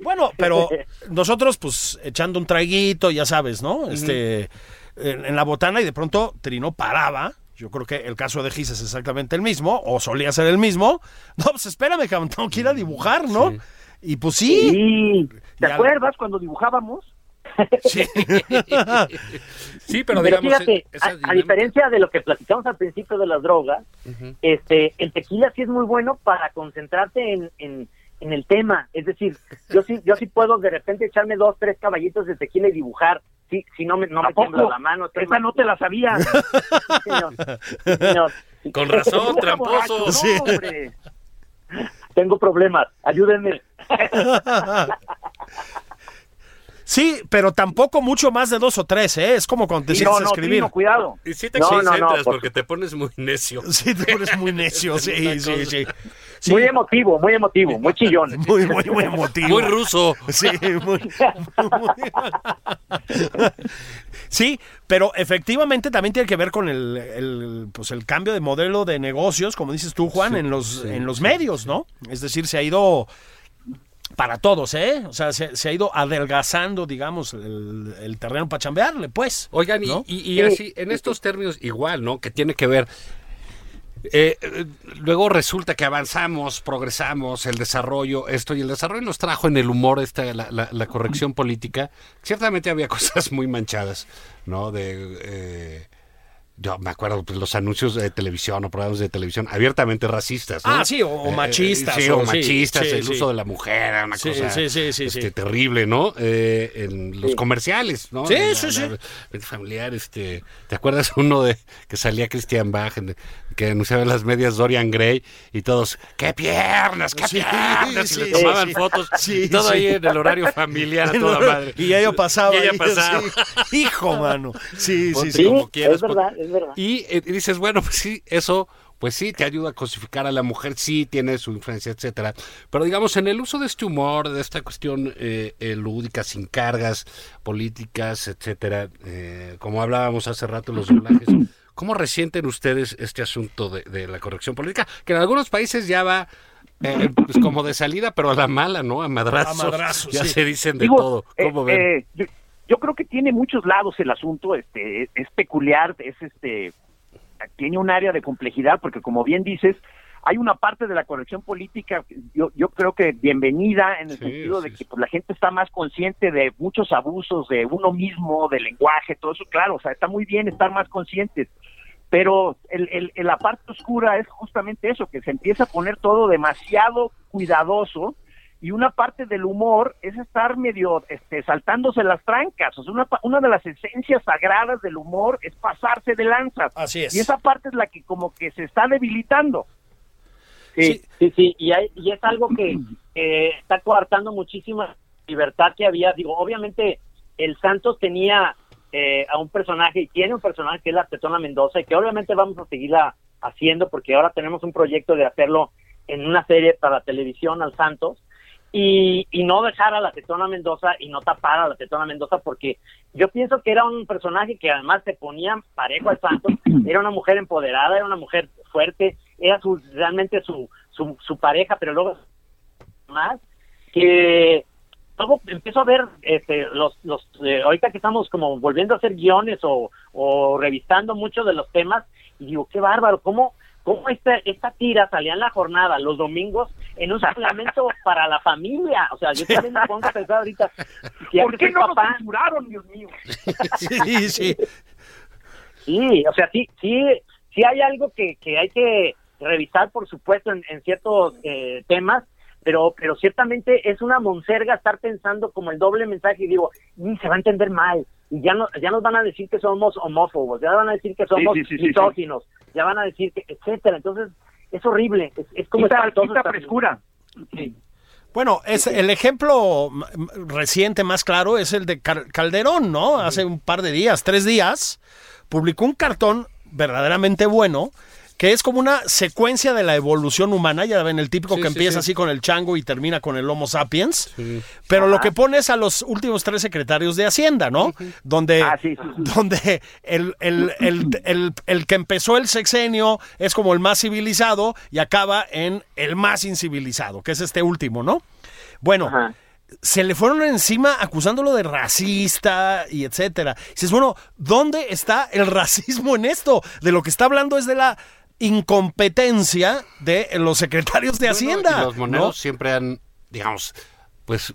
Bueno, pero nosotros, pues, echando un traguito, ya sabes, ¿no? Este, en, en la botana y de pronto Trino paraba. Yo creo que el caso de Gis es exactamente el mismo, o solía ser el mismo. No, pues espérame, cabrón, tengo que ir a dibujar, ¿no? Sí. Y pues sí. Sí, ¿te acuerdas cuando dibujábamos? Sí. Sí, pero, Pero digamos. fíjate, esa a, diferencia de lo que platicamos al principio de las drogas, este, el tequila sí es muy bueno para concentrarte en, en, en el tema. Es decir, yo sí, yo sí puedo de repente echarme dos, tres caballitos de tequila y dibujar. Sí, si no me, no ¿A me tiembla la mano. Esa no te la sabía. Sí, señor. Sí, señor. Con razón, tramposo. no. Tengo problemas, ayúdenme. Sí, pero tampoco mucho más de dos o tres, ¿eh? Es como cuando te sientes no, a no, escribir. Trino, cuidado. Y sí te No, no, no, concentras por- porque te pones muy necio. Sí, tú eres muy necio, sí, sí, sí. Sí, Muy emotivo, muy emotivo, muy chillón. muy, muy, muy emotivo. Muy ruso. Sí, muy, muy- Sí, pero efectivamente también tiene que ver con el, el, pues el cambio de modelo de negocios, como dices tú, Juan, en los, en los medios, ¿no? Es decir, se ha ido para todos, ¿eh? O sea, se, se ha ido adelgazando, digamos, el, el terreno para chambearle, pues. Oigan, y- ¿no? y, y así, en estos términos, igual, ¿no? Que tiene que ver. eh, luego resulta que avanzamos, progresamos, el desarrollo, esto y el desarrollo nos trajo en el humor esta, la, la- la corrección política. Ciertamente había cosas muy manchadas, ¿no? De, eh, yo me acuerdo pues, los anuncios de televisión o programas de televisión abiertamente racistas. ¿no? Ah, sí, o- o Eh, machistas, sí, o machistas, sí, el sí. uso de la mujer, era una Sí, cosa sí, sí, sí, este, sí. terrible, ¿no? Eh, en los comerciales, ¿no? Sí, la- sí, sí. la- la- familiar, este, ¿te acuerdas uno de que salía Christian Bach en- que anunciaba las medias Dorian Gray y todos, ¡qué piernas, qué Sí, piernas! sí, y le tomaban sí. fotos, Sí, y todo sí. ahí en el horario familiar a toda madre. Y ella pasaba. Y ella ahí, pasaba. sí. Hijo, mano. Sí, sí, sí. como quieras, es verdad, es verdad. Y, eh, y dices, bueno, pues sí, eso, pues sí, te ayuda a cosificar a la mujer, sí tiene su influencia, etcétera. Pero digamos, en el uso de este humor, de esta cuestión eh, eh, lúdica, sin cargas políticas, etcétera, eh, como hablábamos hace rato, los doblajes, ¿cómo resienten ustedes este asunto de, de la corrección política? Que en algunos países ya va. eh, pues como de salida, pero a la mala, ¿no? A madrazos. A madrazos, ya sí. se dicen de Digo, todo. eh, ¿Cómo ven? eh, yo, yo creo que tiene muchos lados el asunto, este, es peculiar, es este, tiene un área de complejidad, porque como bien dices, hay una parte de la corrección política, yo, yo creo que bienvenida en el Sí, sentido de sí, que pues, la gente está más consciente de muchos abusos de uno mismo, del lenguaje, todo eso, claro, o sea, está muy bien estar más conscientes. Pero el, el- el- la parte oscura es justamente eso, que se empieza a poner todo demasiado cuidadoso y una parte del humor es estar medio este, saltándose las trancas. O sea, una, pa- una de las esencias sagradas del humor es pasarse de lanzas. Así es. Y esa parte es la que como que se está debilitando. Sí, sí, sí, y, hay- y es algo que eh, está coartando muchísima libertad que había. Digo, obviamente el Santos tenía eh, a un personaje y tiene un personaje que es la Tetona Mendoza y que obviamente vamos a seguirla haciendo porque ahora tenemos un proyecto de hacerlo en una serie para televisión al Santos y, y no dejar a la Tetona Mendoza y no tapar a la Tetona Mendoza porque yo pienso que era un personaje que además se ponía parejo al Santos, era una mujer empoderada, era una mujer fuerte, era su realmente su, su, su pareja, pero luego más que luego empiezo a ver este, los, los eh, ahorita que estamos como volviendo a hacer guiones o, o revisando muchos de los temas y digo qué bárbaro cómo cómo esta esta tira salía en la jornada los domingos en un suplemento para la familia o sea yo también me pongo a pensar ahorita si ¿Por qué no nos censuraron, Dios mío? Sí, sí. Sí, o sea, sí, sí, sí hay algo que, que hay que revisar, por supuesto, en, en ciertos eh, temas, pero, pero ciertamente es una monserga estar pensando como el doble mensaje y digo, "Mm, se va a entender mal, y ya no, ya nos van a decir que somos homófobos, ya van a decir que somos sí, sí, sí, sí. misóginos, ya van a decir que, etcétera, entonces es horrible, es, es como quita estar- frescura. Sí. Bueno, es el ejemplo reciente más claro es el de Cal- Calderón, ¿no? Hace un par de días, tres días, publicó un cartón verdaderamente bueno que es como una secuencia de la evolución humana, ya ven el típico Sí, que sí, empieza sí. así con el chango y termina con el Homo sapiens, pero lo que pone es a los últimos tres secretarios de Hacienda, ¿no? Donde, Ah, donde el, el- el- el- que empezó el sexenio es como el más civilizado y acaba en el más incivilizado, que es este último, ¿no? Bueno, Ajá. se le fueron encima acusándolo de racista y etcétera. Dices, bueno, ¿dónde está el racismo en esto? De lo que está hablando es de la incompetencia de los secretarios de Bueno, Hacienda. y los moneros ¿no? siempre han, digamos, pues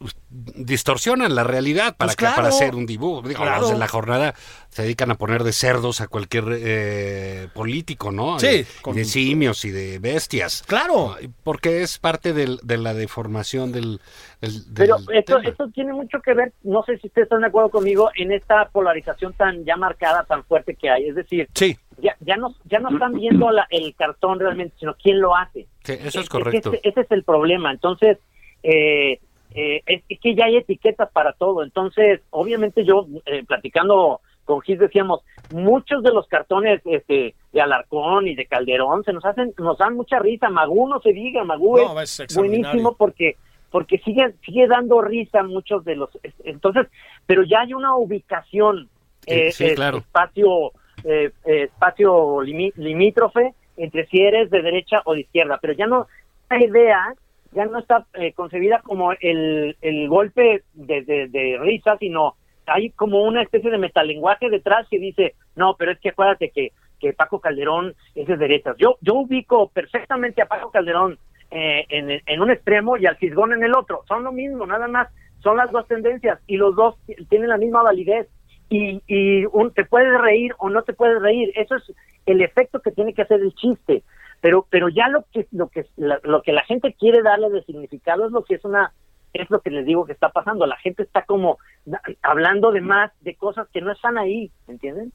distorsionan la realidad para, Pues que- para hacer un dibujo. Digo, Claro. los de la jornada se dedican a poner de cerdos a cualquier eh, político, ¿no? Sí, Y- y con- de simios y de bestias. Claro. Porque es parte del- de la deformación del, del- Pero esto, esto tiene mucho que ver, no sé si ustedes están de acuerdo conmigo, en esta polarización tan ya marcada, tan fuerte que hay. Es decir, Sí, ya, ya, no, ya no están viendo la- el cartón realmente, sino quién lo hace. Sí, eso es que correcto. ese, ese es el problema. Entonces, eh, eh, es, es que ya hay etiquetas para todo. Entonces, obviamente yo, eh, platicando con Gis, decíamos, muchos de los cartones este, de Alarcón y de Calderón se nos hacen, nos dan mucha risa. Magú no se diga, Magú No, es, buenísimo porque porque sigue sigue dando risa muchos de los entonces pero ya hay una ubicación Eh, sí, claro. espacio eh, eh, espacio limítrofe entre si eres de derecha o de izquierda pero ya no esa idea ya no está eh, concebida como el, el golpe de, de, de risa sino hay como una especie de metalenguaje detrás que dice no pero es que acuérdate que que Paco Calderón es de derechas yo yo ubico perfectamente a Paco Calderón eh, en, en un extremo y al Fisgón en el otro. Son lo mismo, nada más. Son las dos tendencias y los dos tienen la misma validez. y, y un, te puedes reír o no te puedes reír. Eso es el efecto que tiene que hacer el chiste. Pero, pero ya lo que, lo que, la, lo que la gente quiere darle de significado es lo que es una, es lo que les digo que está pasando. La gente está como hablando de más, de cosas que no están ahí, ¿entienden?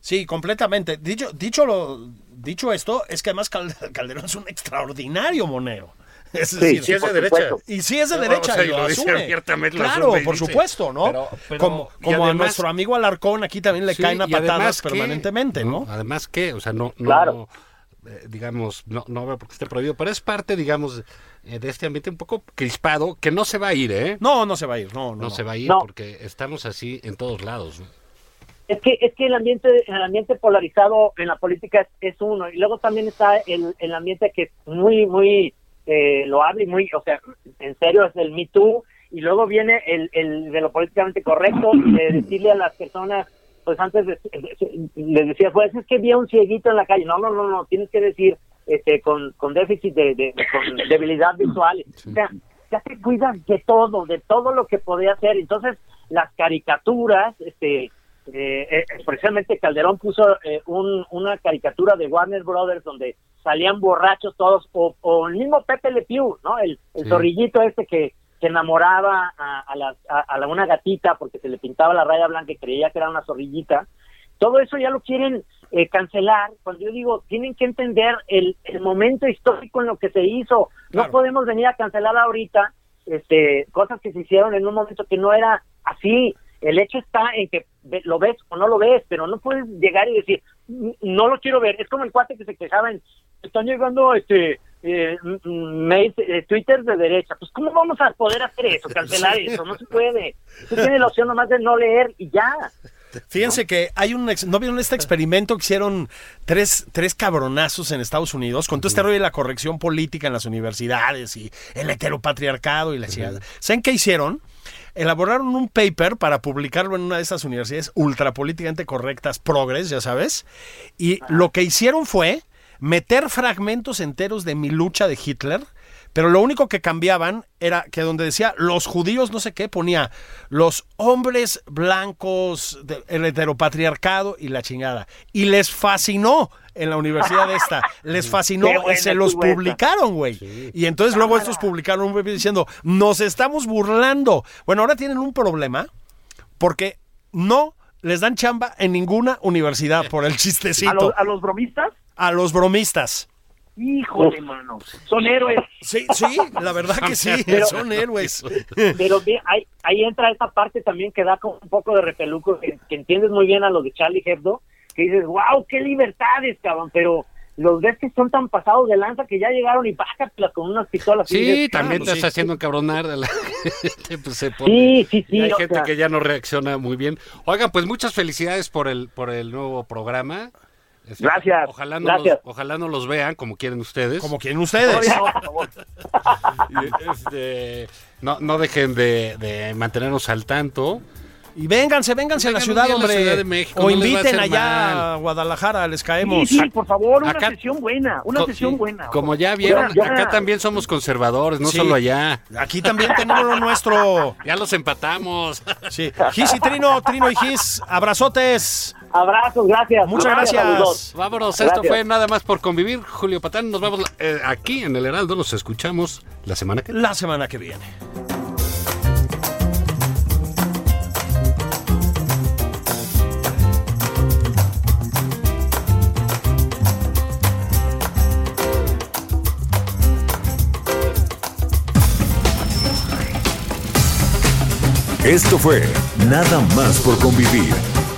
Sí, completamente. Dicho, dicho, lo, dicho esto, es que además Cal- Calderón es un extraordinario monero. Es decir, sí es de derecha. Y sí es de No, derecha, o sea, y lo, dice asume. lo claro, asume por dice, supuesto, ¿no? pero- pero- como como a nuestro amigo Alarcón aquí también le Sí, caen a patadas permanentemente, ¿no? Además que, o sea, no, no Claro. Eh, digamos, no, no veo por qué esté prohibido, pero es parte, digamos, eh, de este ambiente un poco crispado, que no se va a ir, ¿eh? No, no se va a ir, no, no. No, no. se va a ir No. porque estamos así en todos lados. ¿no? Es que es que el ambiente el ambiente polarizado en la política es, es uno y luego también está el, el ambiente que es muy muy eh, loable y muy o sea en serio es el Me Too y luego viene el, el de lo políticamente correcto y de decirle a las personas pues antes de- les decía pues es que vi a un cieguito en la calle no no no no tienes que decir este con, con déficit de, de- con debilidad visual o sea ya te cuidas de todo de todo lo que podía hacer entonces las caricaturas este eh, eh, precisamente Calderón puso eh, un- una caricatura de Warner Brothers donde salían borrachos todos, o, o el mismo Pepe Le Pew, ¿no? El, el Sí. zorrillito este que, que enamoraba a, a, la- a- a la- una gatita porque se le pintaba la raya blanca y creía que era una zorrillita. Todo eso ya lo quieren eh, cancelar. Cuando yo digo, tienen que entender el, el momento histórico en lo que se hizo. Claro. No podemos venir a cancelar ahorita este, cosas que se hicieron en un momento que no era así. El hecho está en que lo ves o no lo ves, pero no puedes llegar y decir, "N- no lo quiero ver. Es como el cuate que se quejaba en, están llegando este eh, eh, Twitter de derecha. Pues, ¿cómo vamos a poder hacer eso, cancelar eso? No se puede. Tú tienes la opción nomás de no leer y ya. Fíjense que hay un... ex- ¿No vieron este experimento que hicieron tres, tres cabronazos en Estados Unidos con todo este rollo de la corrección política en las universidades y el heteropatriarcado y la chingada? ¿Saben qué hicieron? Elaboraron un paper para publicarlo en una de esas universidades ultrapolíticamente correctas, progres, ya sabes. Y lo que hicieron fue meter fragmentos enteros de mi lucha de Hitler, pero lo único que cambiaban era que donde decía los judíos no sé qué, ponía los hombres blancos, de- el heteropatriarcado y la chingada. Y les fascinó en la universidad esta, les fascinó y se los publicaron, güey. Y entonces luego estos publicaron un paper diciendo, nos estamos burlando. Bueno, ahora tienen un problema porque no les dan chamba en ninguna universidad por el ¿A, chistecito los- a los bromistas? A los bromistas. Híjole, mano. Son héroes. Sí, sí, la verdad que sí, Pero- son héroes. Pero ve, ahí, ahí entra esa parte también que da como un poco de repeluco, que, que entiendes muy bien a los de Charlie Hebdo, que dices, wow, qué libertades, cabrón, pero los ves que son tan pasados de lanza que ya llegaron y bájatelas con unas pistolas. y Sí, dices, también claro, te sí. está haciendo la gente, pues se pone- Sí, sí, sí. Y hay gente sea, que ya no reacciona muy bien. Oigan, pues muchas felicidades por el por el nuevo programa. Gracias, Ojalá no, gracias. Los, ojalá no los vean como quieren ustedes. Como quieren ustedes. todavía no, por favor. Y, este, no, no dejen de, de mantenernos al tanto. Y vénganse, vénganse a la ciudad, la hombre. Ciudad de México, o no a inviten allá mal. a Guadalajara, les Sí, caemos. sí, por favor, una Acá- sesión buena, una Co- sesión sí, buena. Como ya vieron, Ya- ya- acá también somos conservadores, no Sí. solo allá. Aquí también tenemos lo nuestro. Ya los empatamos. Sí. Gis y Trino, Trino y Gis, abrazotes. Abrazos, gracias. Muchas gracias. Vámonos, esto fue nada más por convivir. Julio Patán, nos vemos eh, aquí en el Heraldo, nos escuchamos la semana que La semana que viene. Esto fue Nada más por convivir.